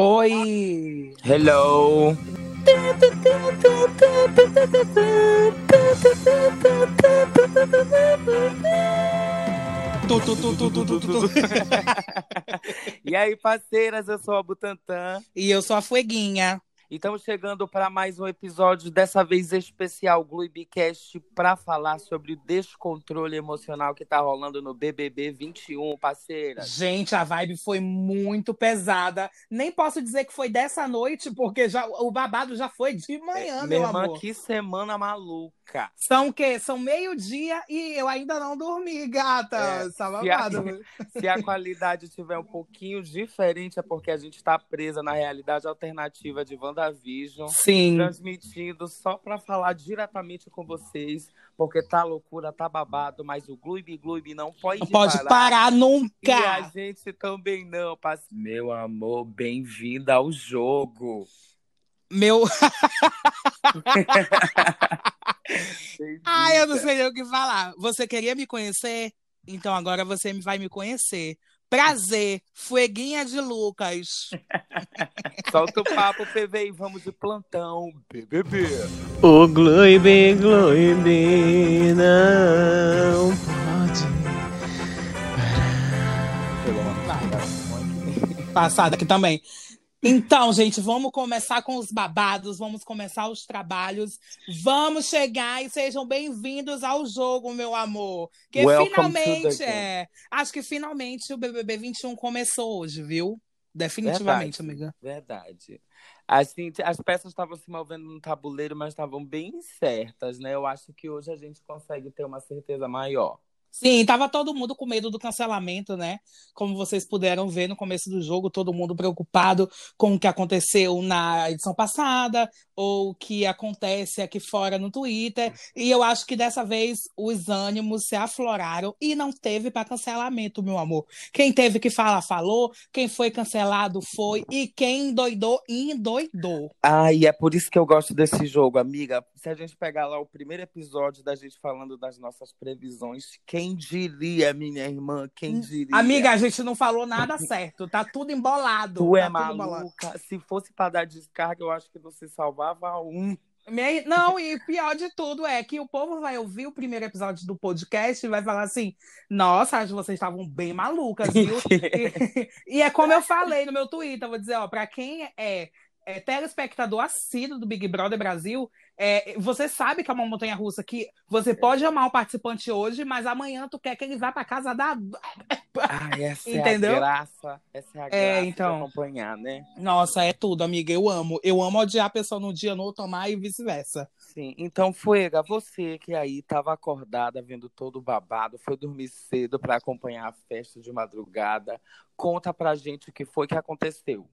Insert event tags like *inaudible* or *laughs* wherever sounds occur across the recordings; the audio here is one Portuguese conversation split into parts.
Oi! Hello! Tu, tu, tu, tu, tu, tu, tu. *laughs* e aí, parceiras, eu sou a Butantan. E eu sou a Fueguinha. E estamos chegando para mais um episódio, dessa vez especial Gluibcast, para falar sobre o descontrole emocional que tá rolando no BBB 21, parceira. Gente, a vibe foi muito pesada. Nem posso dizer que foi dessa noite, porque já, o babado já foi de manhã, É, meu irmã, amor. que semana maluca. São o quê? São meio-dia e eu ainda não dormi, gata. É, Tá se a- babado. *laughs* Se a qualidade tiver um pouquinho diferente, é porque a gente tá presa na realidade alternativa de WandaVision. Sim. transmitindo só para falar diretamente com vocês, porque tá loucura, tá babado, mas o Gloob Gloob não pode, Não pode parar E a nunca. gente também não, parce- Meu amor, bem-vinda ao jogo. Meu. *laughs* *laughs* Ai, eu não sei nem o que falar. Você queria me conhecer? Então agora você me- vai me conhecer. Prazer, Fueguinha de Lucas. *laughs* Solta o papo, PV, e vamos de plantão, BBB. O Gloibe, Gloibe não pode. Passada aqui também. Então, gente, vamos começar com os babados, vamos começar os trabalhos, vamos chegar e sejam bem-vindos ao jogo, meu amor. Que Welcome finalmente é. Acho que finalmente o BBB 21 começou hoje, viu? Definitivamente, Verdade. amiga. Verdade. Assim, as peças estavam se movendo no tabuleiro, mas estavam bem certas, né? Eu acho que hoje a gente consegue ter uma certeza maior. Sim, tava todo mundo com medo do cancelamento, né? Como vocês puderam ver no começo do jogo, todo mundo preocupado com o que aconteceu na edição passada ou o que acontece aqui fora no Twitter. E eu acho que dessa vez os ânimos se afloraram e não teve para cancelamento, meu amor. Quem teve que falar, falou. Quem foi cancelado, foi. E quem endoidou, endoidou. Ah, e é por isso que eu gosto desse jogo, amiga. Se a gente pegar lá o primeiro episódio da gente falando das nossas previsões, quem diria, minha irmã? Quem diria? Amiga, a gente não falou nada *laughs* certo. Tá tudo embolado. tu é tá embolado. maluca. Se fosse para dar descarga, eu acho que você salvava um. Não, e pior de tudo é que o povo vai ouvir o primeiro episódio do podcast e vai falar assim: nossa, acho que vocês estavam bem malucas, viu? *laughs* E, e é como eu falei no meu Twitter, vou dizer, ó, pra quem é, é telespectador assíduo do Big Brother Brasil, é, você sabe que é uma montanha russa que você pode amar o participante hoje, mas amanhã tu quer que ele vá pra casa da. Ai, *laughs* essa Entendeu? é a graça. Essa é a É, graça então. de acompanhar, né? Nossa, é tudo, amiga. Eu amo. Eu amo odiar a pessoa num dia, no outro amar e vice-versa. Sim, então Fuega, você que aí estava acordada vendo todo o babado, foi dormir cedo para acompanhar a festa de madrugada, conta pra gente o que foi que aconteceu.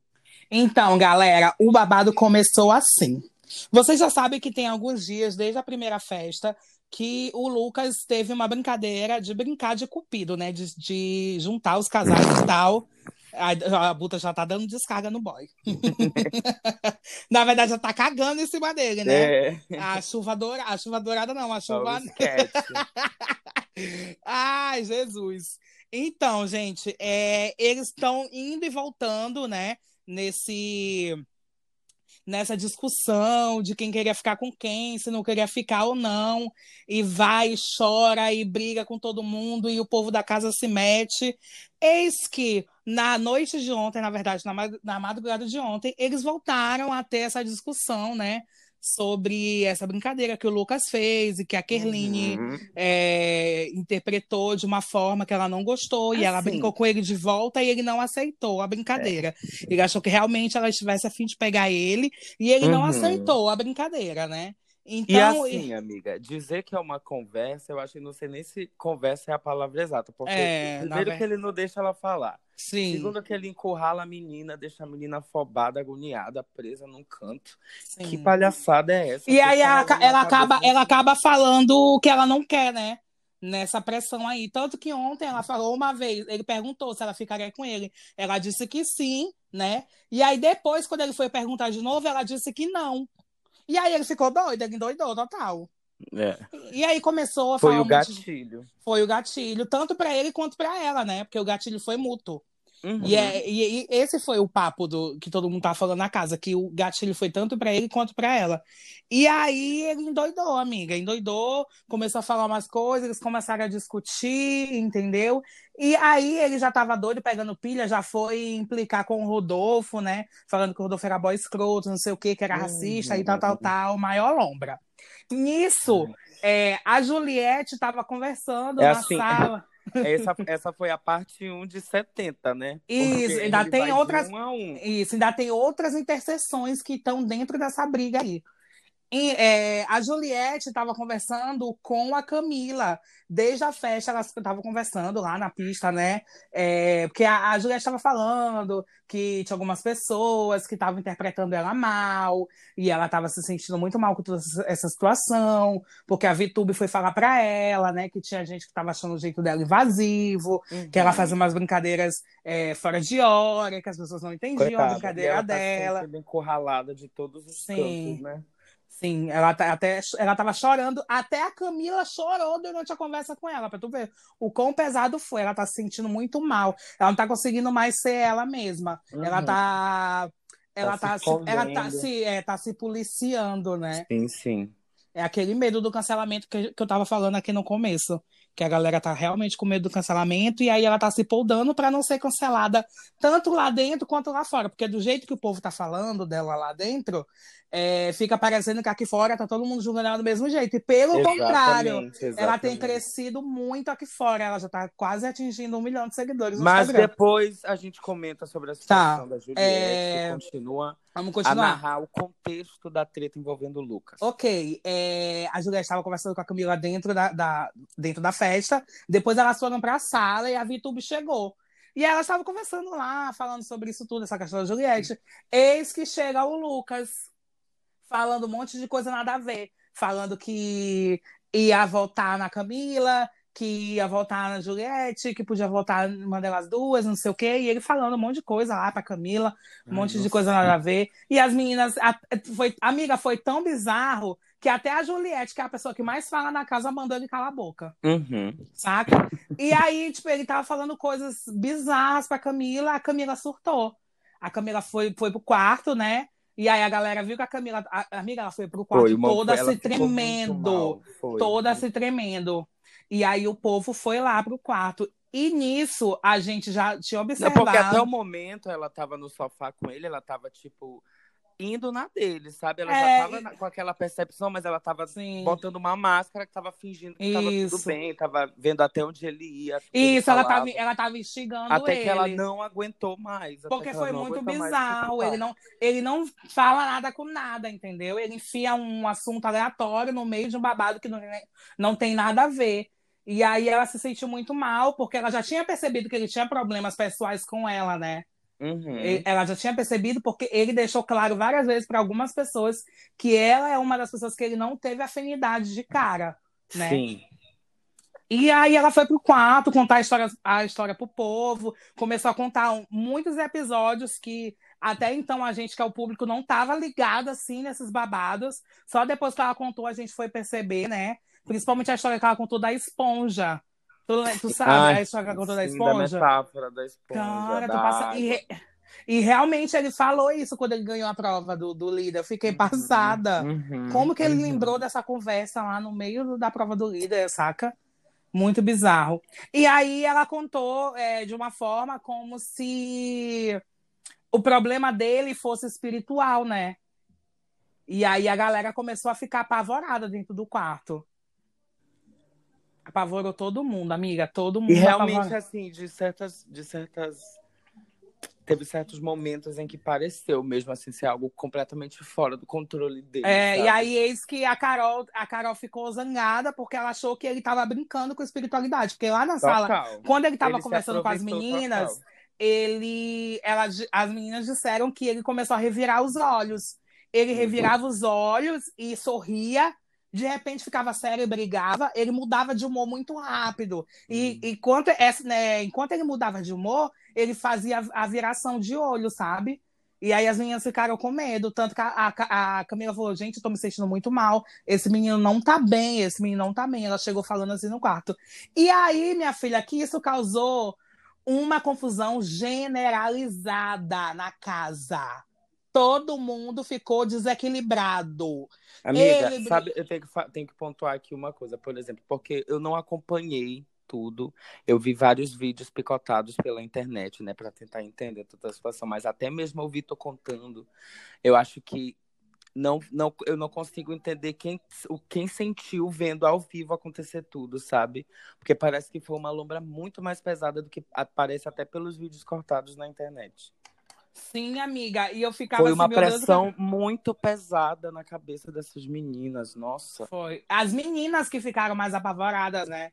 Então, galera, o babado começou assim. Vocês já sabem que tem alguns dias, desde a primeira festa, que o Lucas teve uma brincadeira de brincar de cupido, né? De, de juntar os casais e tal. A, a Buta já tá dando descarga no boy. *laughs* Na verdade, já tá cagando em cima dele, né? É, A chuva dourada, a chuva dourada não, a chuva. *laughs* Ai, Jesus. Então, gente, é, eles estão indo e voltando, né? Nesse, nessa discussão de quem queria ficar com quem, se não queria ficar ou não, e vai, e chora e briga com todo mundo, e o povo da casa se mete. Eis que na noite de ontem, na verdade, na, na madrugada de ontem, eles voltaram a ter essa discussão, né? Sobre essa brincadeira que o Lucas fez e que a Kerline Uhum. é, interpretou de uma forma que ela não gostou e ela Assim. brincou com ele de volta e ele não aceitou a brincadeira. Ele achou que realmente ela estivesse a fim de pegar ele e ele não Uhum. aceitou a brincadeira, né? E Então, assim, amiga, dizer que é uma conversa, eu acho que não sei nem se conversa é a palavra exata, porque É, primeiro ver- que ele não deixa ela falar. sim, Segundo que ele encurrala a menina, deixa a menina afobada, agoniada, presa num canto. sim. Que palhaçada é essa? E aí ela, ela acaba, ela acaba falando o que ela não quer, né? Nessa pressão aí. Tanto que ontem ela falou uma vez, ele perguntou se ela ficaria com ele. Ela disse que sim, né? E aí depois, quando ele foi perguntar de novo, ela disse que não. E aí ele ficou doido, ele endoidou total. É. E aí começou a Foi falar o de- gatilho. Foi o gatilho, tanto pra ele quanto pra ela, né? Porque o gatilho foi mútuo. Uhum. E, é, e, e esse foi o papo do que todo mundo tava falando na casa, que o gatilho foi tanto pra ele quanto pra ela. E aí ele endoidou, amiga, endoidou, começou a falar umas coisas, eles começaram a discutir, entendeu? E aí ele já tava doido, pegando pilha, já foi implicar com o Rodolfo, né? Falando que o Rodolfo era boy escroto, não sei o que, que era racista e tal, tal, tal, maior lombra. Nisso, é, a Juliette tava conversando É na assim, sala. Essa, essa foi a parte 1 de 70, né? Isso, Porque ainda tem outras- Um um. Isso, ainda tem outras interseções que estão dentro dessa briga aí. E, é, a Juliette estava conversando com a Camila. Desde a festa, elas estavam conversando lá na pista, né? É, porque a, a Juliette estava falando que tinha algumas pessoas que estavam interpretando ela mal, e ela estava se sentindo muito mal com toda essa- situação, porque a VTube foi falar para ela, né, que tinha gente que estava achando o jeito dela invasivo, que ela Uhum. fazia umas brincadeiras é, fora de hora, que as pessoas não entendiam a Coitada, e brincadeira ela tá dela. sempre encurralada de todos os Sim. cantos, né? Sim, ela tá, até ela tava chorando, até a Camila chorou durante a conversa com ela, pra tu ver o quão pesado foi. Ela tá se sentindo muito mal. Ela não tá conseguindo mais ser ela mesma. Ela Uhum. tá ela Tá tá, se ela tá se, é, tá se policiando, né? Sim, sim. É aquele medo do cancelamento que, que eu tava falando aqui no começo. Que a galera tá realmente com medo do cancelamento e aí ela tá se poldando pra não ser cancelada tanto lá dentro quanto lá fora. Porque do jeito que o povo tá falando dela lá dentro, é, fica parecendo que aqui fora tá todo mundo julgando ela do mesmo jeito. E pelo contrário, Exatamente, ela tem exatamente. crescido muito aqui fora. Ela já tá quase atingindo um milhão de seguidores Mas Instagram. depois a gente comenta sobre a situação da Juliette é, e continua Vamos continuar. narrar o contexto da treta envolvendo o Lucas. Ok, é, a Juliette estava conversando com a Camila dentro da, da- dentro da festa. Depois elas foram para a sala e a Vitube chegou. E elas estavam conversando lá, falando sobre isso tudo, essa questão da Juliette. Eis que chega o Lucas, falando um monte de coisa nada a ver. Falando que ia voltar na Camila, que ia voltar na Juliette, que podia voltar uma delas duas, não sei o quê. E ele falando um monte de coisa lá pra Camila um Ai, monte de nossa. coisa nada a ver. E as meninas, a, foi, amiga, foi tão bizarro que até a Juliette, que é a pessoa que mais fala na casa, mandou ele calar a boca, Uhum. saca? E aí, tipo, ele tava falando coisas bizarras pra Camila, a Camila surtou. A Camila foi, foi pro quarto, né? E aí a galera viu que a Camila, a, amiga, ela foi pro quarto Foi uma, toda se tremendo mal, toda se tremendo. E aí o povo foi lá pro quarto. E nisso a gente já tinha Não, observado. porque até o momento ela tava no sofá com ele, ela tava, tipo, indo na dele, sabe? Ela É, já tava na- com aquela percepção, mas ela tava Assim, botando uma máscara que tava fingindo que tava Isso. tudo bem, tava vendo até onde ele ia. o que ele Isso, ela tava, ela tava instigando Até ele. que ela não aguentou mais. até Porque foi não muito bizarro. Ele não, ele não fala nada com nada, entendeu? Ele enfia um assunto aleatório no meio de um babado que não, não tem nada a ver. E aí ela se sentiu muito mal, porque ela já tinha percebido que ele tinha problemas pessoais com ela, né? Uhum. Ela já tinha percebido, porque ele deixou claro várias vezes para algumas pessoas que ela é uma das pessoas que ele não teve afinidade de cara, né? Sim. E aí ela foi pro quarto contar a história, a história pro povo, começou a contar muitos episódios que até então a gente, que é o público, não tava ligado assim nesses babados. Só depois que ela contou, a gente foi perceber, né? Principalmente a história que ela contou da esponja. Tu, tu sabe Ai, a história que ela contou da sim, esponja? metáfora da esponja. Cara, tu da passa. água. E, re- e realmente ele falou isso quando ele ganhou a prova do, do líder. Eu fiquei passada. Uhum, Como que ele uhum. lembrou dessa conversa lá no meio da prova do líder, saca? Muito bizarro. E aí ela contou é, de uma forma como se o problema dele fosse espiritual, né? E aí a galera começou a ficar apavorada dentro do quarto. Apavorou todo mundo, amiga, todo mundo E realmente, apavorado. assim, de certas, de certas. Teve certos momentos em que pareceu mesmo assim ser algo completamente fora do controle dele. É, e sabe? aí, eis que a Carol, a Carol ficou zangada porque ela achou que ele tava brincando com espiritualidade. Porque lá na sala, Total. quando ele tava Ele se conversando com as meninas, total. ele, ela, as meninas disseram que ele começou a revirar os olhos. Ele revirava os olhos e sorria, de repente ficava sério e brigava. Ele mudava de humor muito rápido. E enquanto, essa, né, enquanto ele mudava de humor, ele fazia a a viração de olho, sabe? E aí as meninas ficaram com medo. Tanto que a, a, a Camila falou: gente, eu tô me sentindo muito mal. Esse menino não tá bem, esse menino não tá bem. Ela chegou falando assim no quarto. E aí, minha filha, que isso causou uma confusão generalizada na casa. Todo mundo ficou desequilibrado. Amiga, Ele- sabe, eu tenho que, tenho que pontuar aqui uma coisa, por exemplo, porque eu não acompanhei tudo. Eu vi vários vídeos picotados pela internet, né, para tentar entender toda a situação, mas até mesmo o Vitor contando, eu acho que não, não, eu não consigo entender quem, o, quem sentiu vendo ao vivo acontecer tudo, sabe? Porque parece que foi uma lombra muito mais pesada do que aparece até pelos vídeos cortados na internet. Sim, amiga. E eu ficava Foi assim, uma meu Deus, pressão muito pesada na cabeça dessas meninas, nossa. Foi. As meninas que ficaram mais apavoradas, né?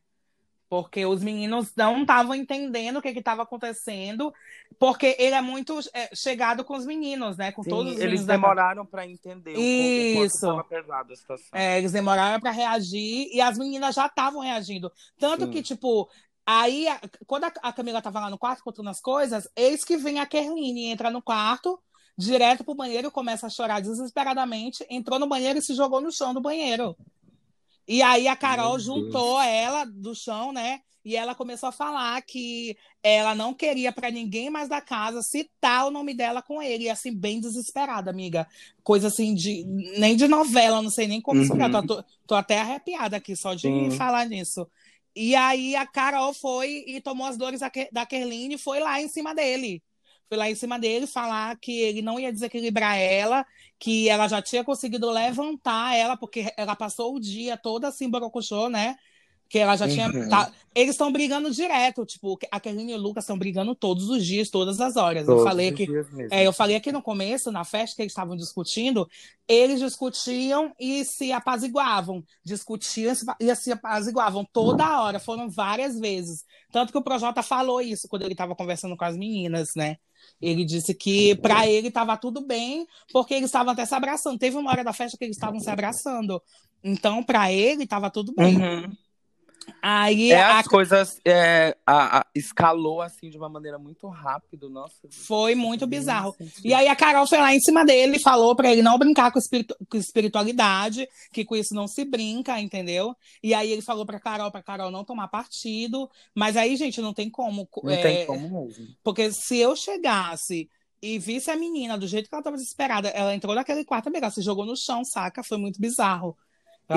Porque os meninos não estavam entendendo o que estava acontecendo, porque ele é muito é, chegado com os meninos, né? Com Sim, todos os eles da demoraram para entender o o quanto Isso. estava pesada a situação. É, eles demoraram para reagir e as meninas já estavam reagindo. Tanto Sim. que, tipo, aí, a- quando a, a Camila tava lá no quarto contando as coisas, eis que vem a Kerline, entra no quarto, direto pro banheiro, começa a chorar desesperadamente, entrou no banheiro e se jogou no chão do banheiro. E aí a Carol juntou ela do chão, né? E ela começou a falar que ela não queria para ninguém mais da casa citar o nome dela com ele, e assim, bem desesperada, amiga. Coisa assim de. Nem de novela, não sei nem como Uhum. explicar. Tô, tô até arrepiada aqui só de Sim. falar nisso. E aí a Carol foi e tomou as dores da, Ke- da Kerline e foi lá em cima dele. Foi lá em cima dele falar que ele não ia desequilibrar ela, que ela já tinha conseguido levantar ela, porque ela passou o dia toda assim, borocochô, né? Que ela já tinha. Uhum. tá- Eles estão brigando direto, tipo, a Kerline e o Lucas estão brigando todos os dias, todas as horas. eu Todos falei os aqui. dias mesmo. É, eu falei aqui no começo, na festa que eles estavam discutindo, eles discutiam e se apaziguavam. Discutiam e se- e se apaziguavam toda hora, foram várias vezes. Tanto que o Projota falou isso quando ele estava conversando com as meninas, né? Ele disse que para ele estava tudo bem, porque eles estavam até se abraçando. Teve uma hora da festa que eles estavam se abraçando. Então, para ele, estava tudo bem. Uhum. Aí É, a as coisas é, a- a- escalou assim de uma maneira muito rápida, nossa. Foi muito bizarro. E aí a Carol foi lá em cima dele e falou pra ele não brincar com, espiritu- com espiritualidade, que com isso não se brinca, entendeu? E aí ele falou pra Carol, pra Carol não tomar partido. Mas aí, gente, não tem como. Não é, tem como mesmo. Porque se eu chegasse e visse a menina do jeito que ela tava desesperada, ela entrou naquele quarto, amiga, ela se jogou no chão, saca? Foi muito bizarro.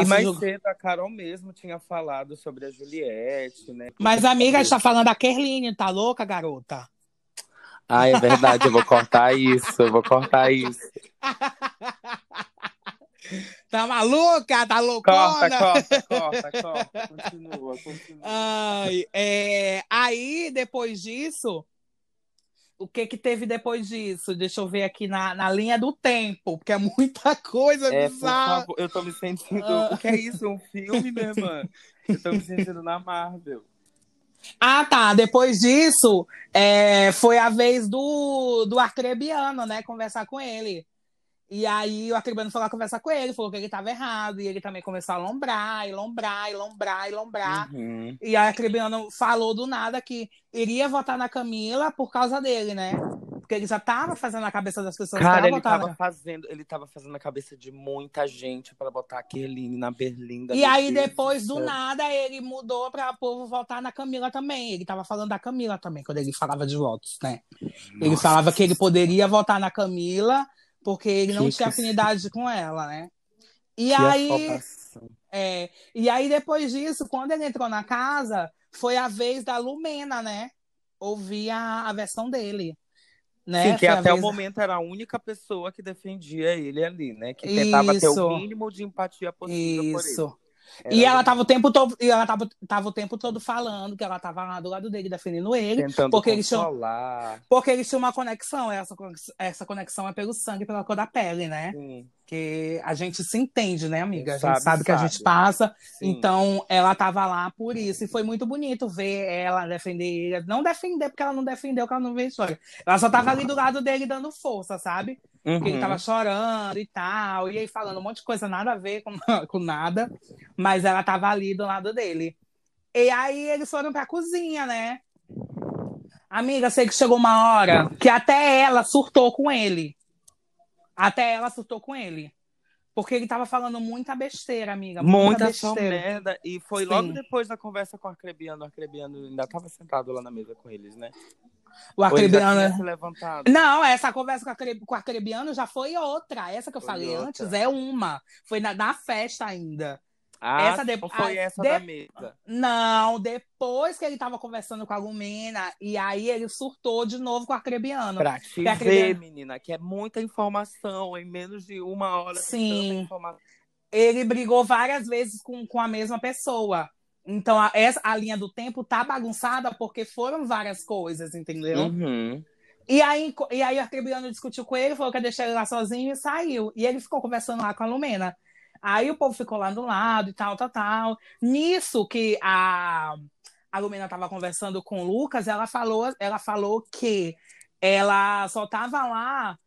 E mais jogou- cedo a Carol mesmo tinha falado sobre a Juliette, né? Mas, amiga, a gente tá falando da Kerline, tá louca, garota? Ah, é verdade, eu vou cortar isso, eu vou cortar isso. *laughs* Tá maluca? Tá Corta, loucona? corta, corta, corta. Continua, continua. Ai, é, aí, depois disso, o que que teve depois disso? Deixa eu ver aqui na, na linha do tempo, porque é muita coisa É, bizarra. eu tô me sentindo. Ah. O que é isso? Um filme, minha irmã? Eu tô me sentindo na Marvel. Ah, tá. Depois disso, é, foi a vez do, do Arcrebiano, né? Conversar com ele. E aí o Arcrebiano foi lá conversar com ele, falou que ele estava errado, e ele também começou a lombrar, e lombrar, e lombrar, e lombrar. Uhum. E a Arcrebiano falou do nada que iria votar na Camila por causa dele, né? Porque ele já tava fazendo a cabeça das pessoas Cara, ele votar tava na... fazendo, ele tava fazendo a cabeça de muita gente pra botar a Kerline na Berlinda. E aí, Deus depois do nada, ele mudou para o povo votar na Camila também. Ele tava falando da Camila também, quando ele falava de votos, né? Ele Nossa. falava que ele poderia votar na Camila porque ele não tinha afinidade com ela, né? E Que aí, é, e aí, depois disso, quando ele entrou na casa, foi a vez da Lumena, né? Ouvir a, a versão dele. Né? Sim, que até o vez- momento era a única pessoa que defendia ele ali, né? Que tentava ter Isso. o mínimo de empatia possível por ele. Era E ela tava o tempo todo, e ela tava, tava o tempo todo falando que ela tava lá do lado dele, defendendo ele, tentando porque eles tinham- porque eles tinham uma conexão. Essa, essa conexão é pelo sangue, pela cor da pele, né? Sim, Que a gente se entende, né, amiga? A gente Sabe, sabe, que a gente passa. sim. Então, ela tava lá por isso. E foi muito bonito ver ela defender ele. Não defender, porque ela não defendeu, porque ela não veio história. Ela só tava ali do lado dele dando força, sabe? Porque ele Uhum. tava chorando e tal, e aí falando um monte de coisa nada a ver com, *laughs* com nada, mas ela tava ali do lado dele. E aí eles foram pra cozinha, né? Amiga, sei que chegou uma hora que até ela surtou com ele. Até ela surtou com ele. Porque ele tava falando muita besteira, amiga. Muita Muita, besteira. merda. E foi Sim. logo depois da conversa com o Arcrebiano. O Arcrebiano ainda tava sentado lá na mesa com eles, né? O se levantado. Não, essa conversa com, com o Arcrebiano já foi outra. Essa que eu Foi falei outra. antes é uma. Foi na, na festa ainda. Ah, essa de- foi essa de- da mesa. Não, depois que ele tava conversando com a Lumena, e aí ele surtou de novo com o Arcrebiano. Pra te ver, Arcrebiano. menina, que é muita informação em menos de uma hora. Sim. Ele brigou várias vezes com, com a mesma pessoa. Então, a, essa, a linha do tempo tá bagunçada porque foram várias coisas, entendeu? Uhum. E aí, e aí o Arcrebiano discutiu com ele, falou que ia deixar ele lá sozinho e saiu. E ele ficou conversando lá com a Lumena. Aí o povo ficou lá do lado e tal, tal, tal. Nisso que a, a Lumena tava conversando com o Lucas, ela falou, ela falou que ela só tava lá,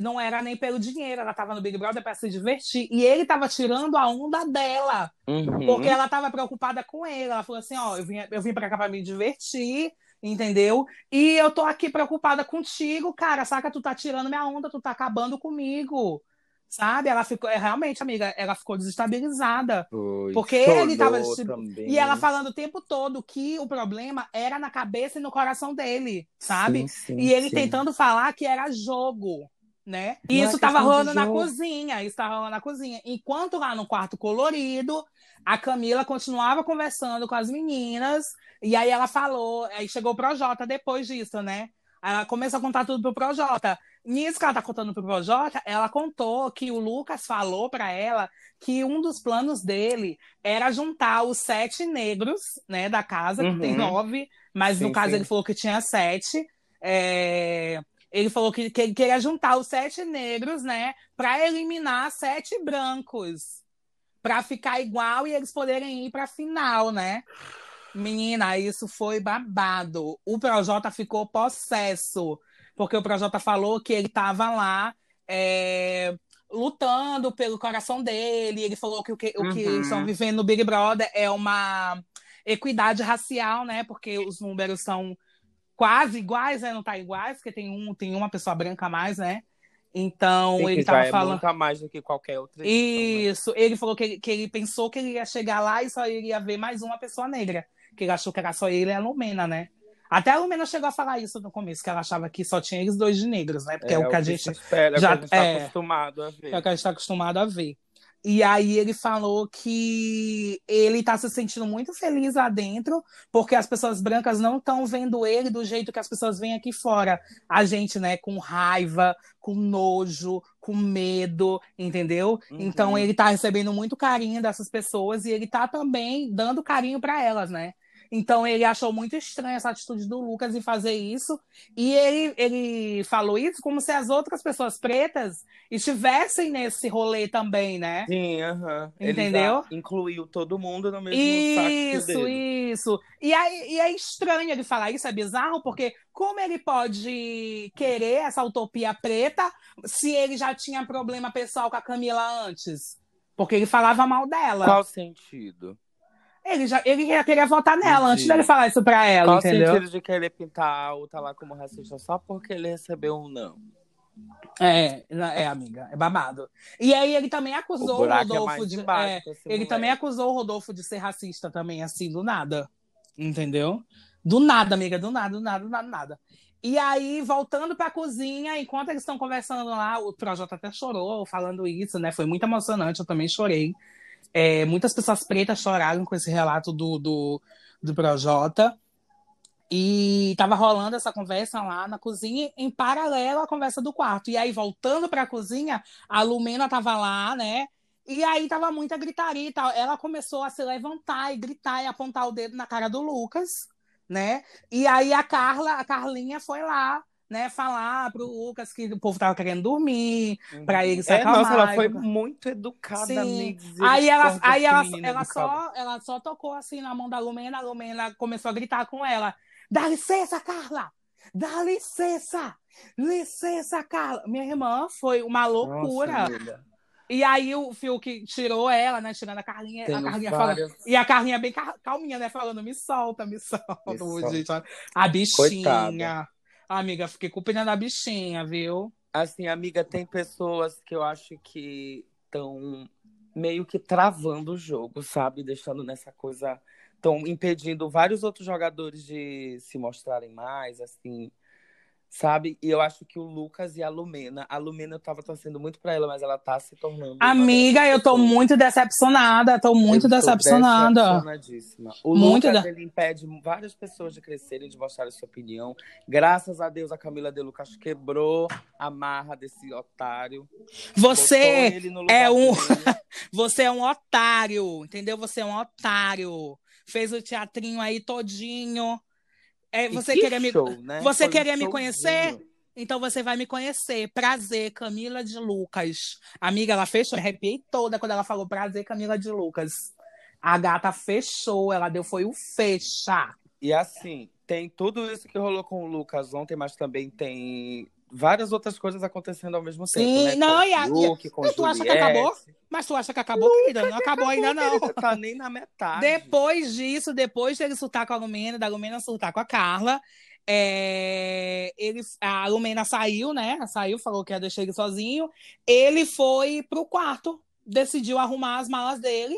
não era nem pelo dinheiro, ela tava no Big Brother para se divertir. E ele tava tirando a onda dela. Uhum. Porque ela tava preocupada com ele. Ela falou assim: ó, eu vim, eu vim pra cá pra me divertir, entendeu? E eu tô aqui preocupada contigo, cara. Saca, tu tá tirando minha onda, tu tá acabando comigo. Sabe? Ela ficou, é, realmente, amiga, ela ficou desestabilizada. Foi. Porque ele tava também. E ela falando o tempo todo que o problema era na cabeça e no coração dele, sabe? Sim, sim, E ele sim. tentando falar que era jogo, né? E é isso tava rolando na cozinha, isso tava rolando na cozinha. Enquanto lá no quarto colorido, a Camila continuava conversando com as meninas, e aí ela falou, aí chegou o Projota depois disso, né? Ela começou a contar tudo pro Projota. Nisso que ela tá contando pro Projota, ela contou que o Lucas falou pra ela que um dos planos dele era juntar os sete negros, né, da casa, que tem Uhum. nove, mas no Sim, caso sim. ele falou que tinha sete. É, Ele falou que, que ele queria juntar os sete negros, né, para eliminar sete brancos, para ficar igual e eles poderem ir para final, né? Menina, isso foi babado. O Projota ficou possesso, porque o Projota falou que ele tava lá é, lutando pelo coração dele. Ele falou que o que, o que Uhum. estão vivendo no Big Brother é uma equidade racial, né? Porque os números são quase iguais, né? Não tá iguais, porque tem, um, tem uma pessoa branca a mais, né? Então, Sim, ele já tava é falando. muito a mais do que qualquer outra edição, né? Isso, ele falou que ele, que ele pensou que ele ia chegar lá e só iria ver mais uma pessoa negra. Que ele achou que era só ele e a Lumena, né? Até a Lumena chegou a falar isso no começo, que ela achava que só tinha eles dois de negros, né? Porque é, o que a gente espera, já- que a gente tá é. acostumado a ver. é o que a gente está acostumado a ver. E aí ele falou que ele tá se sentindo muito feliz lá dentro, porque as pessoas brancas não estão vendo ele do jeito que as pessoas veem aqui fora. A gente, né, com raiva, com nojo, com medo, entendeu? Uhum. Então ele tá recebendo muito carinho dessas pessoas e ele tá também dando carinho para elas, né? Então ele achou muito estranha essa atitude do Lucas em fazer isso. E ele, ele falou isso como se as outras pessoas pretas estivessem nesse rolê também, né? Sim, aham. Ele Entendeu? já incluiu todo mundo no mesmo Isso, saco dele. isso. E, aí, e é estranho ele falar isso, é bizarro, porque como ele pode querer essa utopia preta se ele já tinha problema pessoal com a Camila antes? Porque ele falava mal dela. Qual sentido? Ele já ele já queria votar nela antes Entendi. dele falar isso pra ela, Qual entendeu? sentido de querer pintar a outra lá como racista só porque ele recebeu um não? É, é, amiga, é babado. E aí ele também O acusou o, buraco é Rodolfo mais de. embaixo é, ele moleque. também acusou o Rodolfo de ser racista também, assim, do nada. Entendeu? Do nada, amiga, do nada, do nada, do nada, do nada. E aí, voltando pra cozinha, enquanto eles estão conversando lá, o Projota até chorou falando isso, né? Foi muito emocionante, eu também chorei. É, muitas pessoas pretas choraram com esse relato do, do, do Projota. E tava rolando essa conversa lá na cozinha, em paralelo à conversa do quarto. E aí, voltando pra cozinha, a Lumena tava lá, né? E aí tava muita gritaria e tal. Ela começou a se levantar e gritar e apontar o dedo na cara do Lucas, né? E aí a Carla, a Carlinha foi lá, né, falar pro Lucas que o povo tava querendo dormir, pra ele se É, nossa, ela foi muito educada, Sim. Aí ela, aí ela, ela, só, ela só tocou assim na mão da Lumena, a Lumena começou a gritar com ela: Dá licença, Carla! Dá licença! Licença, Carla! Minha irmã foi uma loucura. Nossa, e aí o Fiuk tirou ela, né? Tirando a Carlinha, a Carlinha falando. E a Carlinha bem cal- calminha, né? Falando, me solta, me solta. Me solta. A bichinha. Coitada. Amiga, fiquei com pena da bichinha, viu? Assim, amiga, tem pessoas que eu acho que estão meio que travando o jogo, sabe? Deixando nessa coisa. Estão impedindo vários outros jogadores de se mostrarem mais, assim sabe? E eu acho que o Lucas e a Lumena, a Lumena eu tava torcendo muito pra ela, mas ela tá se tornando. Amiga, eu tô muito decepcionada, tô muito eu decepcionada. O muito Lucas, ele impede várias pessoas de crescerem, de mostrarem sua opinião. Graças a Deus, a Camila de Lucas quebrou a marra desse otário. Você é um. *laughs* Você é um otário, entendeu? Você é um otário. Fez o teatrinho aí todinho é, você que queria show, me, né? você queria me conhecer? Então você vai me conhecer. Prazer, Camila de Lucas. Amiga, ela fechou. arrepiei toda quando ela falou prazer, Camila de Lucas. A gata fechou, ela deu foi o fecha. E assim, tem tudo isso que rolou com o Lucas ontem, mas também tem várias outras coisas acontecendo ao mesmo tempo. Sim, né? não, e a, Luke, com tu acha que acabou? Mas tu acha que acabou, querida? Não acabou ainda, não. Tá nem na metade. Depois disso, depois dele surtar com a Lumena, da Lumena surtar com a Carla, é, ele, a Lumena saiu, né? Saiu, falou que ia deixar ele sozinho. Ele foi pro quarto, decidiu arrumar as malas dele,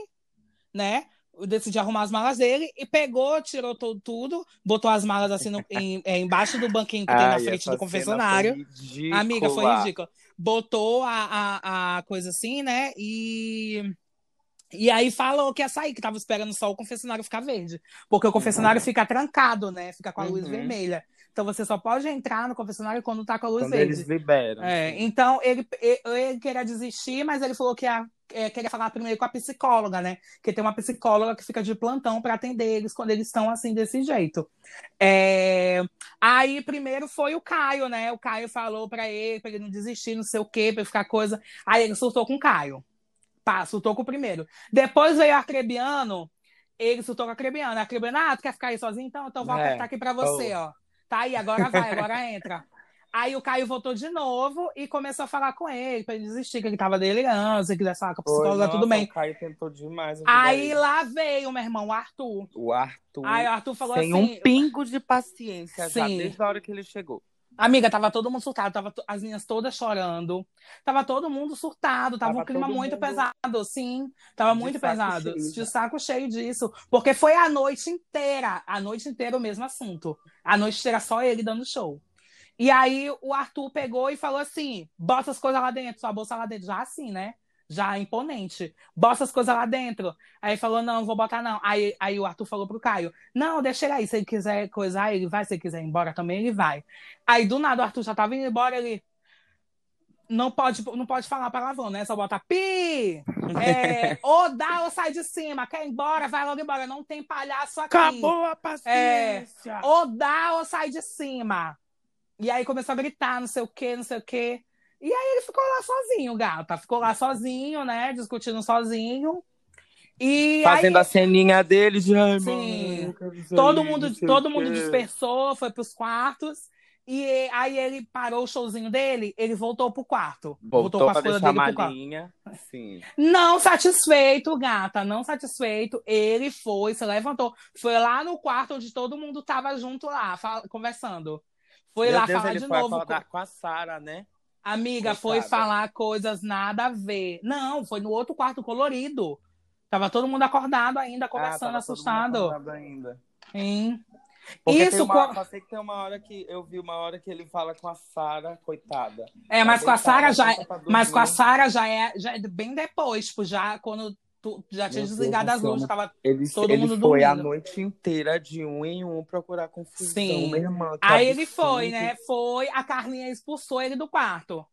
né? Decidi arrumar as malas dele e pegou, tirou todo, tudo, botou as malas assim no, em, é, embaixo do banquinho que Ai, tem na frente do confessionário. Foi Amiga, foi ridículo. Botou a, a, a coisa assim, né? E. E aí falou que ia sair, que tava esperando só o confessionário ficar verde. Porque o confessionário uhum. fica trancado, né? Fica com a luz uhum. vermelha. Então você só pode entrar no confessionário quando tá com a luz quando verde. Eles liberam. É, então ele, ele, ele, queria desistir, mas ele falou que ia é, queria falar primeiro com a psicóloga, né? Que tem uma psicóloga que fica de plantão para atender eles quando eles estão assim desse jeito. É... Aí primeiro foi o Caio, né? O Caio falou para ele, para ele não desistir, não sei o quê, para ficar coisa. Aí ele surtou com o Caio. Pá, surtou com o primeiro. Depois veio o Arcrebiano, ele surtou com a Arcrebiano. A Arcrebiano, ah, tu quer ficar aí sozinho? Então, então vou é. apertar aqui para você, oh. ó. Tá aí, agora vai, agora entra. Aí o Caio voltou de novo e começou a falar com ele, pra ele desistir, que ele tava delirando, se quisesse falar com a psicóloga, tudo bem. O Caio tentou demais. Aí lá veio, meu irmão, o Arthur. O Arthur. Aí o Arthur falou tem assim. Tem um pingo de paciência sim. já, desde a hora que ele chegou. Amiga, tava todo mundo surtado, tava as minhas todas chorando. Tava todo mundo surtado, tava, tava um clima muito pesado, sim. Tava muito pesado. Cheio, de saco cheio disso. Porque foi a noite inteira, a noite inteira o mesmo assunto. A noite inteira só ele dando show. E aí o Arthur pegou e falou assim: bota as coisas lá dentro, sua bolsa lá dentro. Já assim, né? Já imponente. Bota as coisas lá dentro. Aí falou: não, não vou botar não. Aí, aí o Arthur falou pro Caio: não, deixa ele aí. Se ele quiser coisar, ele vai. Se ele quiser ir embora também, ele vai. Aí do nada o Arthur já tava indo embora, ele. Não pode, não pode falar palavrão, né? Só bota pi! É, ou dá ou sai de cima. Quer ir embora, vai logo embora. Não tem palhaço aqui. Acabou a paciência. É, ou dá ou sai de cima. E aí começou a gritar, não sei o quê, não sei o quê. E aí ele ficou lá sozinho, gata. Ficou lá sozinho, né? Discutindo sozinho. E Fazendo aí... a ceninha dele de ai, Sim. todo mundo, todo mundo dispersou, foi pros quartos. E aí ele parou o showzinho dele, ele voltou pro quarto. Voltou, voltou com a coisa dele pro quarto. Sim. Não satisfeito, gata, não satisfeito. Ele foi, se levantou, foi lá no quarto onde todo mundo tava junto lá, conversando. Foi Meu lá Deus, falar de novo. Com... com a Sara, né? Amiga, foi falar coisas nada a ver. Não, foi no outro quarto colorido. Tava todo mundo acordado ainda, conversando, ah, assustado. Todo mundo acordado ainda. Sim. Porque Isso, uma, com... sei que tem uma hora que eu vi uma hora que ele fala com a Sara, coitada. É, mas com a Sara já, é, mas com a Sara já é, já é bem depois, tipo, já quando tu já tinha Meu desligado Deus as luzes, tava ele, todo ele mundo foi dormindo. a noite inteira de um em um procurar confusão, Sim. Irmã, Aí ele foi, né? Foi, a Carlinha expulsou ele do quarto.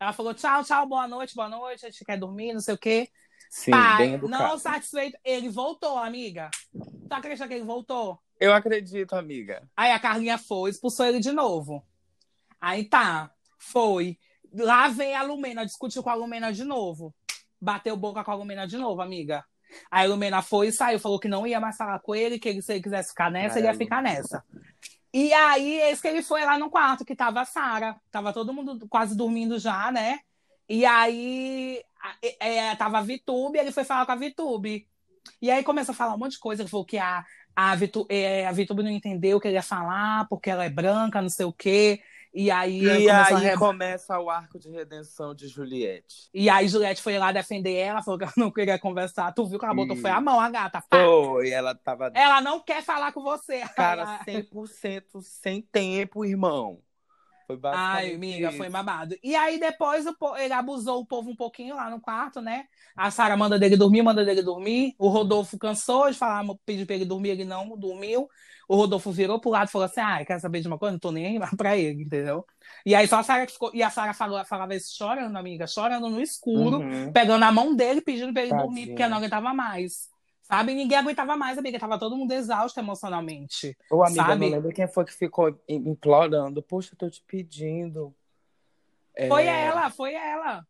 Ela falou: tchau, tchau, boa noite, boa noite, a gente quer dormir, não sei o quê. Sim, Pai, não satisfeito, ele voltou, amiga. Tu acredita que ele voltou? Eu acredito, amiga. Aí a Carlinha foi, expulsou ele de novo. Aí tá, foi. Lá vem a Lumena, discutiu com a Lumena de novo bateu boca com a Lumena de novo, amiga. Aí a Lumena foi e saiu, falou que não ia mais falar com ele, que ele, se ele quisesse ficar nessa, ele ia ficar nessa. E aí, esse que ele foi lá no quarto, que tava a Sara. Tava todo mundo quase dormindo já, né? E aí, é, tava a Vitube, ele foi falar com a Vitube. E aí começou a falar um monte de coisa. Ele falou que a, a, Vitu, é, a Vitube não entendeu o que ele ia falar, porque ela é branca, não sei o quê. E aí, E aí começa o arco de redenção de Juliette. e aí Juliette foi lá defender ela, falou que ela não queria conversar. Tu viu que ela botou foi a mão, a gata. Pá! Foi, ela tava, Ela não quer falar com você. cara, 100% sem tempo, irmão. Foi basicamente Ai, amiga, isso. foi babado. E aí depois o ele abusou o povo um pouquinho lá no quarto, né? A Sara manda dele dormir, manda dele dormir. O Rodolfo cansou de falar, pediu pra ele dormir, ele não dormiu. O Rodolfo virou pro lado e falou assim: Ah, quer saber de uma coisa? Não tô nem aí pra ele, entendeu? E aí só a Sara que ficou. E a Sara falou, falava isso chorando, amiga, chorando no escuro, Uhum. pegando a mão dele, pedindo pra ele dormir, Tadinha. porque não aguentava mais. Sabe? Ninguém aguentava mais, amiga. Tava todo mundo exausto emocionalmente. Ô, amiga, Sabe? não lembro quem foi que ficou im- implorando. Poxa, eu tô te pedindo. É, Foi ela, foi ela.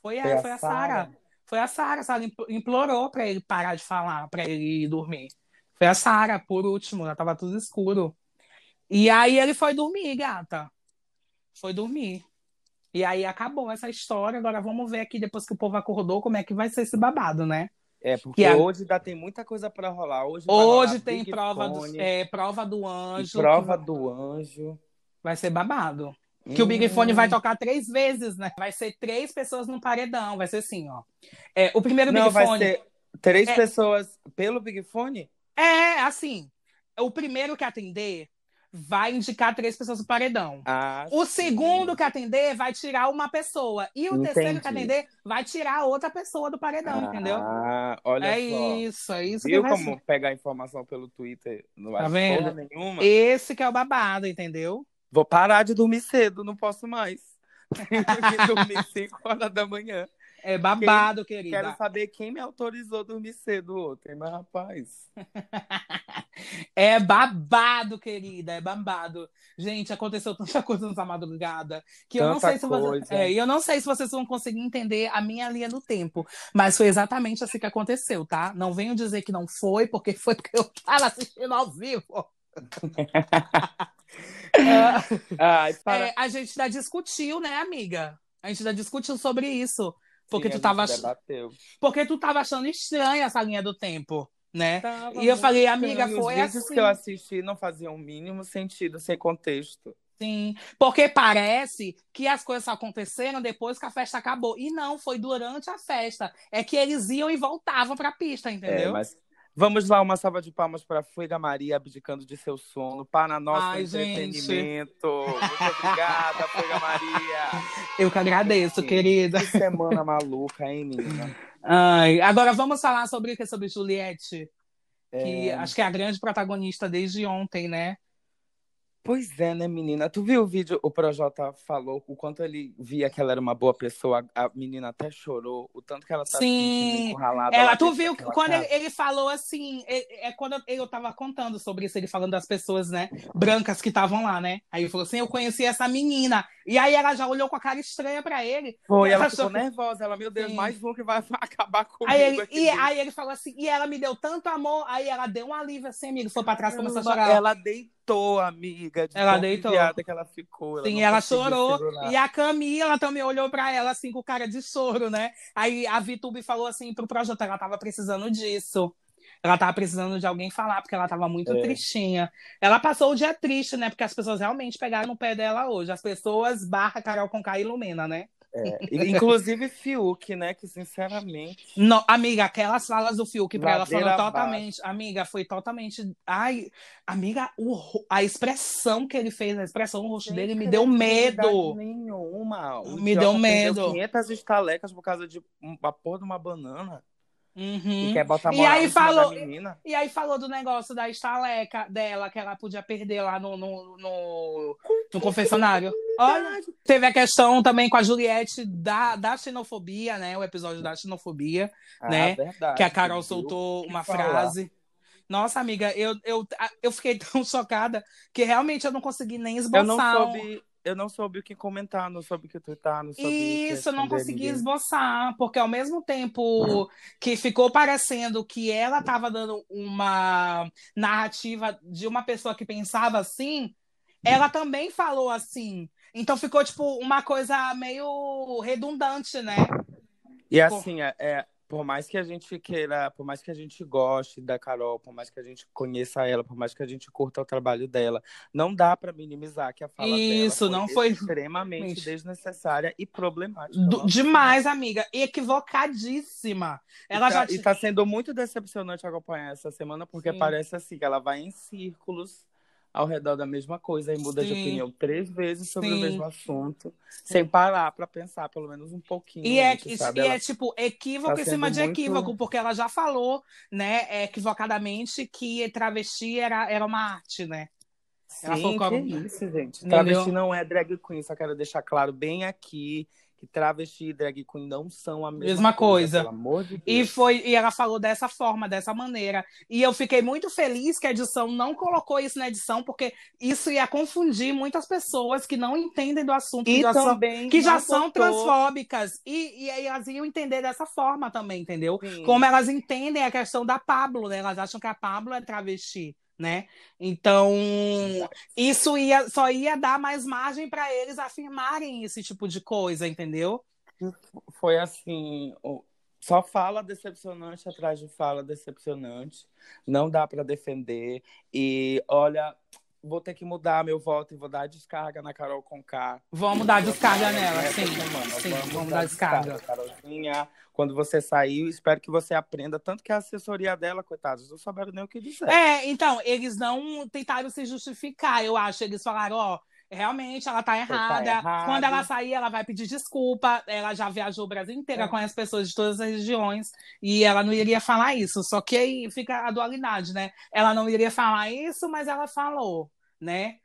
Foi ela, Foi a foi a Sara. Foi a Sara, impl- implorou pra ele parar de falar, pra ele ir dormir. Foi a Sara, por último, já tava tudo escuro. E aí ele foi dormir, gata. Foi dormir. E aí acabou essa história. Agora vamos ver aqui, depois que o povo acordou, como é que vai ser esse babado, né? É, porque Que a- hoje ainda tem muita coisa pra rolar. Hoje, Hoje tem Big prova do, Fone é, prova do anjo. prova que do anjo. Vai ser babado. Que o Big Fone Hum. vai tocar três vezes, né? Vai ser três pessoas no paredão. Vai ser assim, ó. É, o primeiro Não, Big vai Fone. ser três É. pessoas pelo Big Fone? É, assim. O primeiro que atender vai indicar três pessoas no paredão. Ah, O sim. segundo que atender vai tirar uma pessoa. E o terceiro que Entendi. atender vai tirar outra pessoa do paredão, entendeu? Ah, olha É só. isso, é isso que Viu vai como ser. pegar informação pelo Twitter não Tá vendo? nenhuma? Esse que é o babado, entendeu? Vou parar de dormir cedo, não posso mais. *laughs* Tenho que dormir 5 horas da manhã. É babado, querida. Quero saber quem me autorizou a dormir cedo ontem, mas rapaz. *laughs* É babado, querida, é babado. Gente, aconteceu tanta coisa nessa madrugada que eu não Tanta sei se você, é, eu não sei se vocês vão conseguir entender a minha linha do tempo, mas foi exatamente assim que aconteceu, tá? Não venham dizer que não foi, porque foi porque eu tava assistindo ao vivo. *laughs* Ai, para. É, a gente já discutiu, né, amiga? A gente já discutiu sobre isso. Porque Sim, tu tava, porque tu tava achando estranha essa linha do tempo, né? Tava E eu falei, amiga, estranho. foi Os vídeos assim. que eu assisti não faziam o mínimo sentido, sem contexto. Sim, porque parece que as coisas aconteceram depois que a festa acabou. E não, foi durante a festa. É que eles iam e voltavam pra pista, É, entendeu? mas vamos lá, uma salva de palmas para Fuiga Maria abdicando de seu sono para nosso Ai, gente. entretenimento. Muito obrigada, Fuiga Maria. *laughs* Eu que agradeço, querida. Que semana maluca, hein, menina? Ai, agora vamos falar sobre o que? Sobre Juliette, que É, acho que é a grande protagonista desde ontem, né? Pois é, né, menina? Tu viu o vídeo? O Projota falou o quanto ele via que ela era uma boa pessoa. A menina até chorou. O tanto que ela tá Sim. encurralada. Ela, tu viu quando ele, casa. ele falou assim, é, é quando eu, eu tava contando sobre isso, ele falando das pessoas, né, brancas que estavam lá, né? Aí ele falou assim, eu conheci essa menina. E aí ela já olhou com a cara estranha pra ele. Foi, ela Ela ficou achou que- nervosa. Ela, meu Deus, Sim. mais um que vai *laughs* acabar comigo. Aí ele, e, dentro. aí ele falou assim, e ela me deu tanto amor, aí ela deu um alívio assim, amigo, foi pra trás, começou a chorar. Ela deitou, amiga. De Ela deitou. que ela ficou. Sim, não ela chorou. segurar. E a Camila também olhou pra ela assim com cara de choro, né? Aí a Vitube falou assim pro projeto, ela tava precisando disso. Ela tava precisando de alguém falar, porque ela tava muito É. tristinha. Ela passou o dia triste, né? Porque as pessoas realmente pegaram no pé dela hoje. As pessoas barra Carol Conká e Lumena, né? É, *laughs* Inclusive Fiuk, né? Que sinceramente. No- amiga, aquelas falas do Fiuk pra ela Ladeira foram abaixo. totalmente. Amiga, foi totalmente. Ai, amiga, o a expressão que ele fez, a expressão no rosto Sem dele me deu medo. Nenhuma. O Me deu medo. 500 estalecas por causa de uma porra de uma banana. Uhum. E quer botar E aí falou-. E aí falou do negócio da estaleca dela, que ela podia perder lá no, no, no, no confessionário. Olha, teve a questão também com a Juliette da, da xenofobia, né? O episódio da xenofobia, Ah, né? verdade, que a Carol soltou uma falar. frase. Nossa, amiga, eu, eu, eu fiquei *laughs* tão chocada que realmente eu não consegui nem esboçar. Eu não soube, eu não soube o que comentar, não soube o que twittar, não soube o que Isso, eu não consegui ninguém. esboçar, porque ao mesmo tempo que ficou parecendo que ela estava dando uma narrativa de uma pessoa que pensava assim, ela também falou assim. Então ficou tipo uma coisa meio redundante, né? E assim, é, é, por mais que a gente queira, por mais que a gente goste da Carol, por mais que a gente conheça ela, por mais que a gente curta o trabalho dela, não dá para minimizar que a fala Isso, dela não foi extremamente Gente. desnecessária e problemática. Do- demais, amiga. Equivocadíssima. Ela e já tá, e ti- tá sendo muito decepcionante acompanhar essa semana, porque Sim. parece assim que ela vai em círculos ao redor da mesma coisa e muda de Sim. opinião três vezes sobre Sim. o mesmo assunto, sem parar para pensar pelo menos um pouquinho. E é, antes, e Ela é tipo equívoco tá em cima de muito- equívoco, porque ela já falou, né, equivocadamente, que travesti era, era uma arte, né? Ela Sim, falou como- que isso, gente. Entendeu? Travesti não é drag queen, só quero deixar claro bem aqui que travesti e drag queen não são a mesma, Mesma coisa. Pelo amor de E foi e ela falou dessa forma, dessa maneira. E eu fiquei muito feliz que a edição não colocou isso na edição, porque isso ia confundir muitas pessoas que não entendem do assunto, que já são, também que já são transfóbicas. E, e aí elas iam entender dessa forma também, entendeu? Sim. Como elas entendem a questão da Pablo, né? Elas acham que a Pablo é travesti, né? Então, isso ia, só ia dar mais margem para eles afirmarem esse tipo de coisa, entendeu? Foi assim, só fala decepcionante atrás de fala decepcionante. Não dá para defender. E olha, vou ter que mudar meu voto e vou dar descarga na Carol Conká. Vamos dar descarga nela, sim. Sim, vamos dar descarga. Carolzinha, quando você sair, espero que você aprenda. Tanto que a assessoria dela, coitados, não souberam nem o que dizer. É, então, eles não tentaram se justificar, eu acho. Eles falaram, ó, realmente ela tá errada. errado. Quando ela sair, ela vai pedir desculpa. Ela já viajou o Brasil inteiro É. com as pessoas de todas as regiões e ela não iria falar isso. Só que aí fica a dualidade, né? Ela não iria falar isso, mas ela falou, né?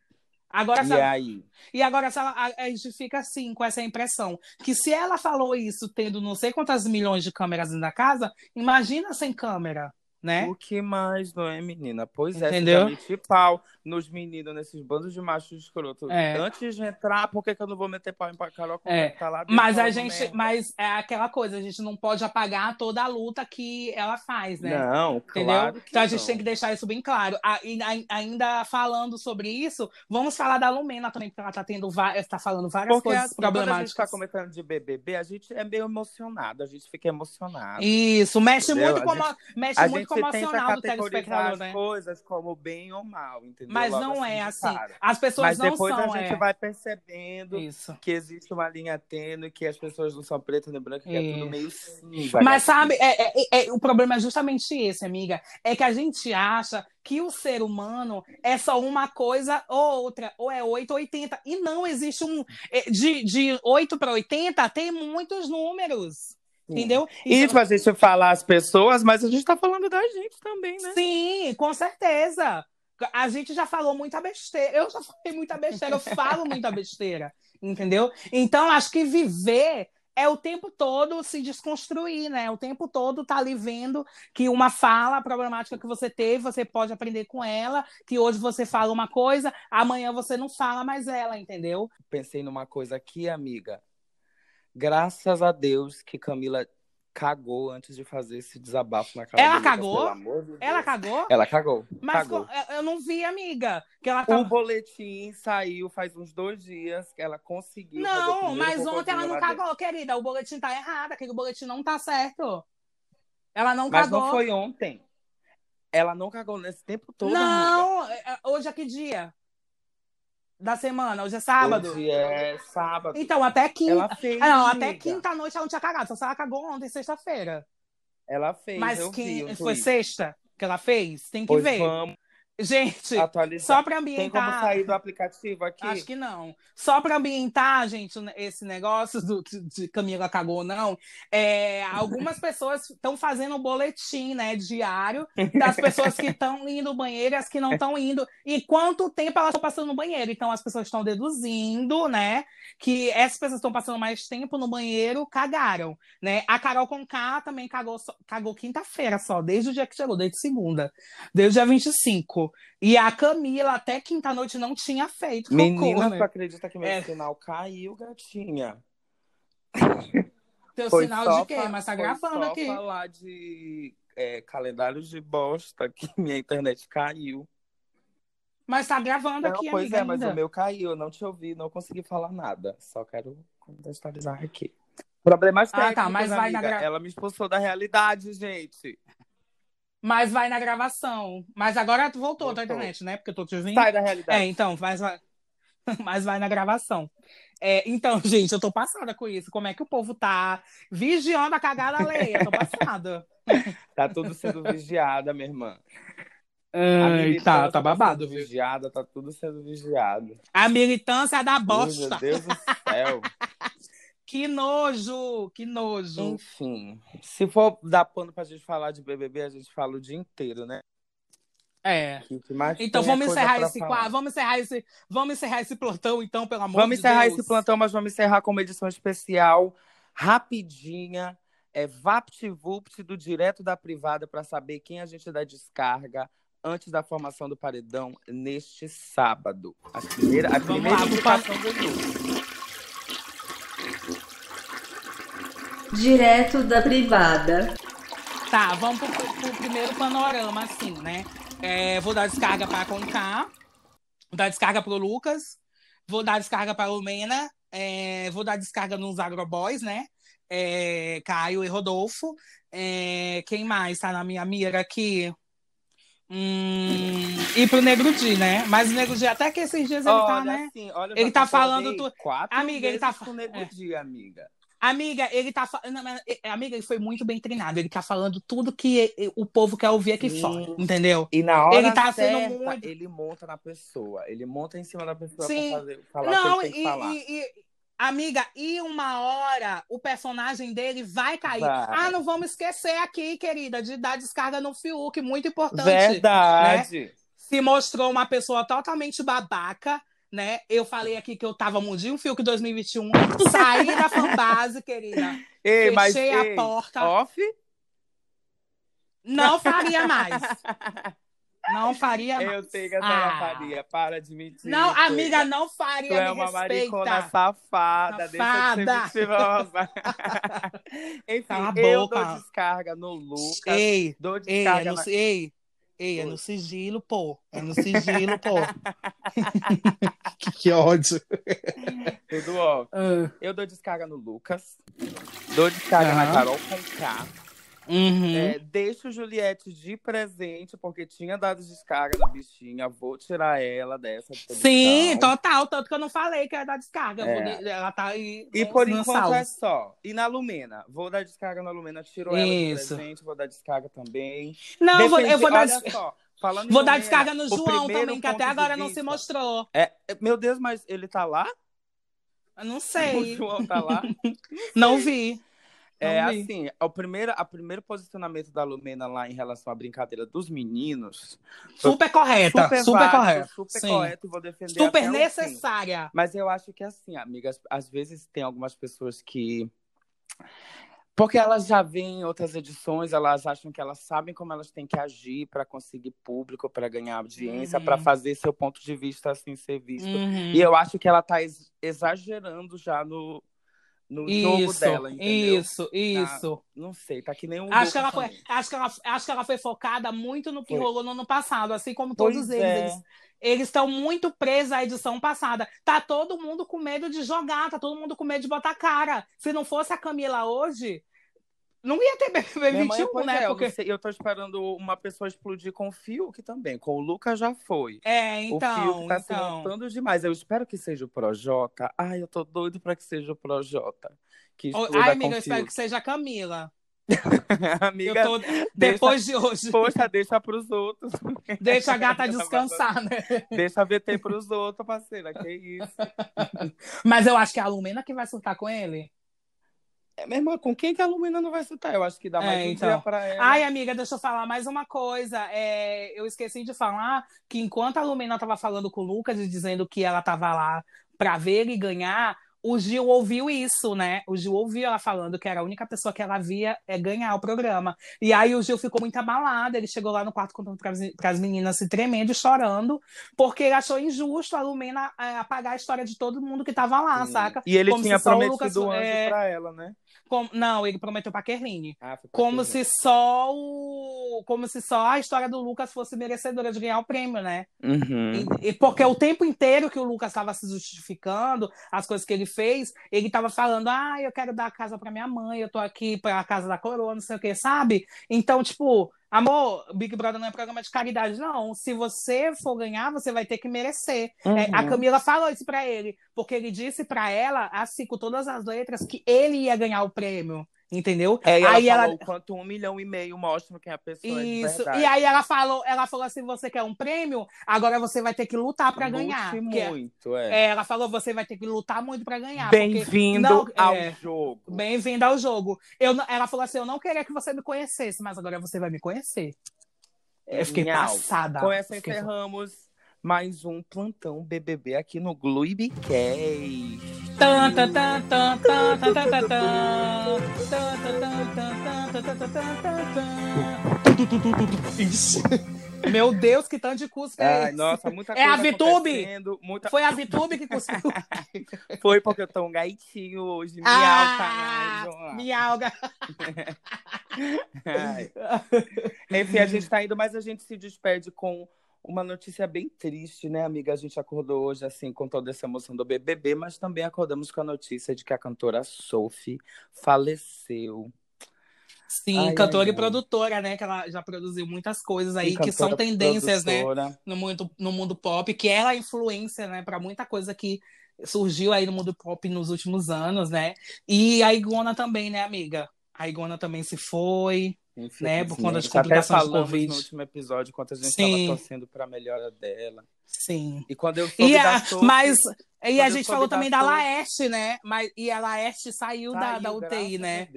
Agora, E ela- aí? E agora ela, a gente fica assim, com essa impressão, que se ela falou isso tendo não sei quantas milhões de câmeras na casa, imagina sem câmera, né? O que mais, não é, menina? Pois é, Entendeu? você já meti pau nos meninos, nesses bandos de machos escroto. É. Antes de entrar, por que, que eu não vou meter pau em Carol É. tá lá dentro Mas a gente, merda? mas é aquela coisa, a gente não pode apagar toda a luta que ela faz, né? Não, Entendeu? claro que então a gente não. tem que deixar isso bem claro. E ainda falando sobre isso, vamos falar da Lumena também, porque ela tá tendo várias, tá falando várias Porque coisas assim, quando a gente problemáticas. tá comentando de BBB, a gente é meio emocionado, a gente fica emocionado. Isso, mexe Entendeu? muito com, A o- mexe a muito emocional do telespectador, as né? coisas como bem ou mal, entendeu? Mas Logo não é de assim. cara. As pessoas Mas não depois são. a gente é. vai percebendo Isso. que existe uma linha tênue, que as pessoas não são pretas nem brancas, que é tudo meio cinza. Mas sabe, é- é- é- o problema é justamente esse, amiga. É que a gente acha que o ser humano é só uma coisa ou outra, ou é 8 ou 80. E não existe um. é, De, de 8 para 80, tem muitos números. Entendeu? E Então- tipo, a gente fala as pessoas, mas a gente tá falando da gente também, né? Sim, com certeza. A gente já falou muita besteira. Eu já falei muita besteira, eu falo muita besteira. Entendeu? Então, acho que viver é o tempo todo se desconstruir, né? O tempo todo tá ali vendo que uma fala problemática que você teve, você pode aprender com ela, que hoje você fala uma coisa, amanhã você não fala mais ela, entendeu? Pensei numa coisa aqui, amiga. Graças a Deus que Camila cagou antes de fazer esse desabafo na cara Ela Lucas, cagou? de. Ela cagou? Ela cagou. Mas cagou. eu não vi, amiga, que ela O tava... boletim saiu faz uns dois dias que ela conseguiu. o Não, mas ontem ela não lá dentro. cagou, querida. O boletim tá errado, aquele boletim não tá certo. Ela não Mas cagou. não foi ontem. Ela não cagou nesse tempo todo. amiga. Não, é- é- hoje é que dia? Da semana, hoje é sábado. Hoje é sábado. Então, até quinta. Ela fez. Ah, não, até amiga. quinta-noite ela não tinha cagado. Só se ela cagou ontem, sexta-feira. Ela fez. Mas vi foi sexta que ela fez? Tem que Pois ver. vamos Gente, atualizar. só pra Tem como ambientar. sair do aplicativo aqui? Acho que não. Só para ambientar, gente, esse negócio do, de Camila cagou ou não, é, algumas *laughs* pessoas estão fazendo um boletim né, diário das pessoas que estão indo no banheiro e as que não estão indo, e quanto tempo elas estão passando no banheiro. Então, as pessoas estão deduzindo né, que essas pessoas estão passando mais tempo no banheiro, cagaram. Né? A Carol Conká também cagou, cagou quinta-feira só, desde o dia que chegou, desde segunda, desde o dia 25. E a Camila, até quinta-noite, não tinha feito cocô, Menina, né? tu acredita que meu É. sinal caiu, gatinha? Teu Foi sinal de quê? Mas tá gravando aqui. falar de é, calendários de bosta que *laughs* minha internet caiu. Mas tá gravando Não, aqui, pois amiga, é, mas ainda. o meu caiu, eu não te ouvi, não consegui falar nada. Só quero contextualizar aqui. Problemas Ah, tá, técnicos, mas vai amiga. gra- Ela me expulsou da realidade, gente. Mas vai na gravação. Mas agora tu voltou, Voltou. da internet, né? Porque eu tô te ouvindo. Sai da realidade. É, então, mas vai, *laughs* mas vai na gravação. É, então, *laughs* gente, eu tô passada com isso. Como é que o povo tá vigiando a cagada alheia? Tô passada. *laughs* Tá tudo sendo vigiada, minha irmã. Ai, militância tá, tá babado, vigiada, tá tudo sendo vigiado. A militância da Ai, Meu bosta. Deus do céu. Que nojo, que nojo. Enfim, se for dar pano pra gente falar de BBB, a gente fala o dia inteiro, né? É. Que que mais Então é vamos encerrar esse quadro, vamos encerrar esse, vamos encerrar esse plantão então, pelo amor Vamos de encerrar Deus. esse plantão, mas vamos encerrar com uma edição especial, rapidinha, é VaptVupt do Direto da Privada para saber quem a gente dá descarga antes da formação do paredão neste sábado. A primeira, a Vamos primeira lá, indicação do grupo. Direto da privada. Tá, vamos pro, pro primeiro panorama, assim, né? É, vou dar descarga para Conká, vou dar descarga pro Lucas, vou dar descarga para Lumena, é, vou dar descarga nos Agroboys, né? É, Caio e Rodolfo. É, quem mais tá na minha mira aqui? Hum, e pro Negro Di, né? Mas o Negro Di, até que esses dias ele tá, Olha, né? assim, Ele tá falando tu- quatro Amiga, ele tá vezes fa- com o Nego é. Di, amiga. Amiga, ele tá falando. Amiga, ele foi muito bem treinado. Ele tá falando tudo que o povo quer ouvir aqui Sim. fora, entendeu? E na hora Ele tá sendo certa, muito- ele monta na pessoa. Ele monta em cima da pessoa Sim. pra fazer, falar Não, o que ele tem e, que falar. e- e- amiga, e uma hora o personagem dele vai cair. Vai. Ah, não vamos esquecer aqui, querida, de dar descarga no Fiuk, muito importante. Verdade. Se mostrou uma pessoa totalmente babaca, né? Eu falei aqui que eu tava mundinho Fiuk 2021, saí da fanbase, querida. *laughs* Ei, mas Fechei a ei, porta. Off? Não faria mais. Não faria mais. Eu sei que Ah. faria. Para de mentir. Não, amiga, não faria, Tu é me uma maricona respeita. safada. Safada. Deixa de ser mentirosa. *laughs* *laughs* Enfim, a eu boca. dou descarga no Lucas. Ei, dou ei, descarga é no, na... ei, ei, é no sigilo, pô. É no sigilo, pô. *laughs* que, que ódio. Tudo ó. Ah, Eu dou descarga no Lucas. Dou descarga na. Carol com K. uhum. É, deixo Juliette de presente, porque tinha dado descarga na bichinha. Vou tirar ela dessa. posição. Sim, total. Tanto que eu não falei que ia dar descarga. É. vou Ela tá aí. E no- por enquanto é só. E na Lumena? Vou dar descarga na Lumena. Tiro ela de presente, vou dar descarga também. Não, eu vou, eu vou dar, Olha des- só, falando vou dar descarga no o João também, que até agora não se mostrou. É, é, meu Deus, mas ele tá lá? Eu não *laughs* O sei. João tá lá? Não vi. É assim, o primeiro, a primeiro posicionamento da Lumena lá em relação à brincadeira dos meninos. Super correta. Super, válido, correta. Super Sim. correto vou defender Super necessária. Mas eu acho que assim, amigas, às vezes tem algumas pessoas que. Porque elas já veem outras edições, elas acham que elas sabem como elas têm que agir para conseguir público, para ganhar audiência, Uhum. para fazer seu ponto de vista assim ser visto. Uhum. E eu acho que ela tá ex- exagerando já no, no jogo Isso, dela, entendeu? isso, isso. Não sei, tá que nem um. Acho que, ela foi, também. acho, que ela, acho que ela foi focada muito no que Foi. rolou no ano passado, assim como Pois todos eles. é. Eles eles estão muito presos à edição passada. Tá todo mundo com medo de jogar, tá todo mundo com medo de botar cara. Se não fosse a Camila hoje, não ia ter BBB Minha mãe, 21, pois né? é, eu, Porque... eu tô esperando uma pessoa explodir com o Fiuk também. Com o Lucas já foi. É, o então, Fiuk tá se então. montando demais. Eu espero que seja o Projota. Ai, eu tô doido pra que seja o Projota. Que Ai, amiga, eu o espero que seja a Camila. *laughs* Amiga, tô... Depois de hoje, poxa, deixa pros outros. *laughs* deixa a gata *laughs* descansar, né? Deixa a VT pros outros, parceira. Que isso. Mas eu acho que é a Lumena que vai surtar com ele. É, minha irmã, com quem que a Lumina não vai soltar? Eu acho que dá mais É, um então. dia pra ela. Ai, amiga, deixa eu falar mais uma coisa. É, eu esqueci de falar que enquanto a Lumena estava falando com o Lucas e dizendo que ela estava lá para ver ele ganhar, o Gil ouviu isso, né? O Gil ouviu ela falando que era a única pessoa que ela via é ganhar o programa. E aí o Gil ficou muito abalado. Ele chegou lá no quarto contando para as meninas se tremendo e chorando, porque ele achou injusto a Lumena é, apagar a história de todo mundo que estava lá, Sim. saca? E ele Como tinha prometido Lucas- anjo é, pra ela, né? Como- não, ele prometeu para Kerline. Ah, pra Como se só o. Como se só a história do Lucas fosse merecedora de ganhar o prêmio, né? Uhum. E, e porque o tempo inteiro que o Lucas estava se justificando, as coisas que ele fez, ele tava falando, ah, eu quero dar a casa pra minha mãe, eu tô aqui pra casa da coroa, não sei o que, sabe? Então, tipo, Amor, Big Brother não é programa de caridade, não. Se você for ganhar, você vai ter que merecer. Uhum. É, a Camila falou isso pra ele, porque ele disse pra ela, assim, com todas as letras, que ele ia ganhar o prêmio. Entendeu? É, e ela aí falou ela. quanto um milhão e meio mostra quem a pessoa é Isso. verdade. E aí ela falou, ela falou assim: você quer um prêmio? Agora você vai ter que lutar pra ganhar. Muito, é. é, ela falou: você vai ter que lutar muito pra ganhar. Bem-vindo não- ao é. jogo. Bem-vindo ao jogo. Eu, ela falou assim: eu não queria que você me conhecesse, mas agora você vai me conhecer. Eu fiquei Genial. passada. Com essa Fiquei- encerramos mais um plantão BBB aqui no Gluibcast. Isso. Meu Deus, que tanto de cuspe é esse? Nossa, muita coisa É a Vitube? Muita... Foi a Vitube que cuspiu? *laughs* Foi porque eu tô um gaitinho hoje. Ah, Mialga. *laughs* Enfim, a gente tá indo, mas a gente se despede com uma notícia bem triste, né, amiga? A gente acordou hoje, assim, com toda essa emoção do BBB, mas também acordamos com a notícia de que a cantora Sophie faleceu. Sim, Ai, cantora ai, e produtora, né? Que ela já produziu muitas coisas aí que são tendências, né? produtora. No mundo, no mundo pop, que ela é influência, né? Pra muita coisa que surgiu aí no mundo pop nos últimos anos, né? E a Igona também, né, amiga? A Igona também se foi. Né, por conta das Infelizmente. complicações do Covid. no último episódio quanto a gente estava torcendo para a melhora dela. Sim. E quando eu soube E da a, Sophie, mas e a gente falou da também da Laerte, né? Mas, e a Laerte saiu, da, da saiu, UTI, né?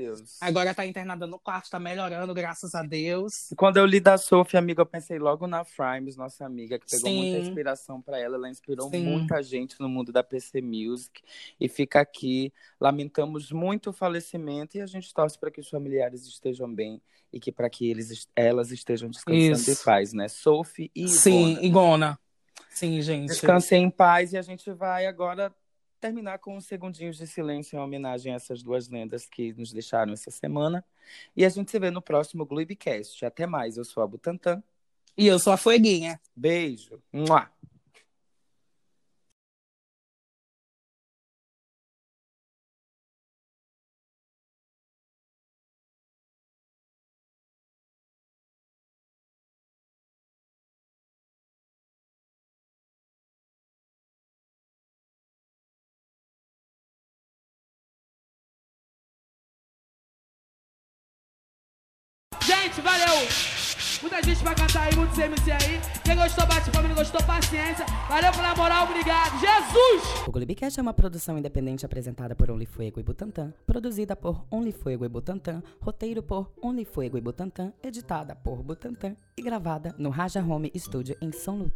Agora tá internada no quarto, tá melhorando, graças a Deus. E Quando eu li da Sophie, amiga, eu pensei logo na Frames, nossa amiga, que pegou Sim. muita inspiração para ela. Ela inspirou Sim. muita gente no mundo da PC Music. E fica aqui. Lamentamos muito o falecimento e a gente torce para que os familiares estejam bem e que para que eles, elas estejam descansando Isso. em paz, né? Sophie e Sim, Ivona. Igona. Sim, gente. Descansem em paz e a gente vai agora terminar com uns segundinhos de silêncio em homenagem a essas duas lendas que nos deixaram essa semana. E a gente se vê no próximo Glibcast. Até mais, eu sou a Butantan. E eu sou a Fueguinha. Beijo. Mua. Gente, valeu! Muita gente vai cantar aí, muitos MC aí. Quem gostou, bate palma, não gostou, paciência. Valeu pela moral, obrigado. Jesus! O Glibcast é uma produção independente apresentada por Only Fuego e Butantan, produzida por Only Fuego e Butantan, roteiro por Only Fuego e Butantan, editada por Butantan e gravada no Raja Home Studio em São Luís.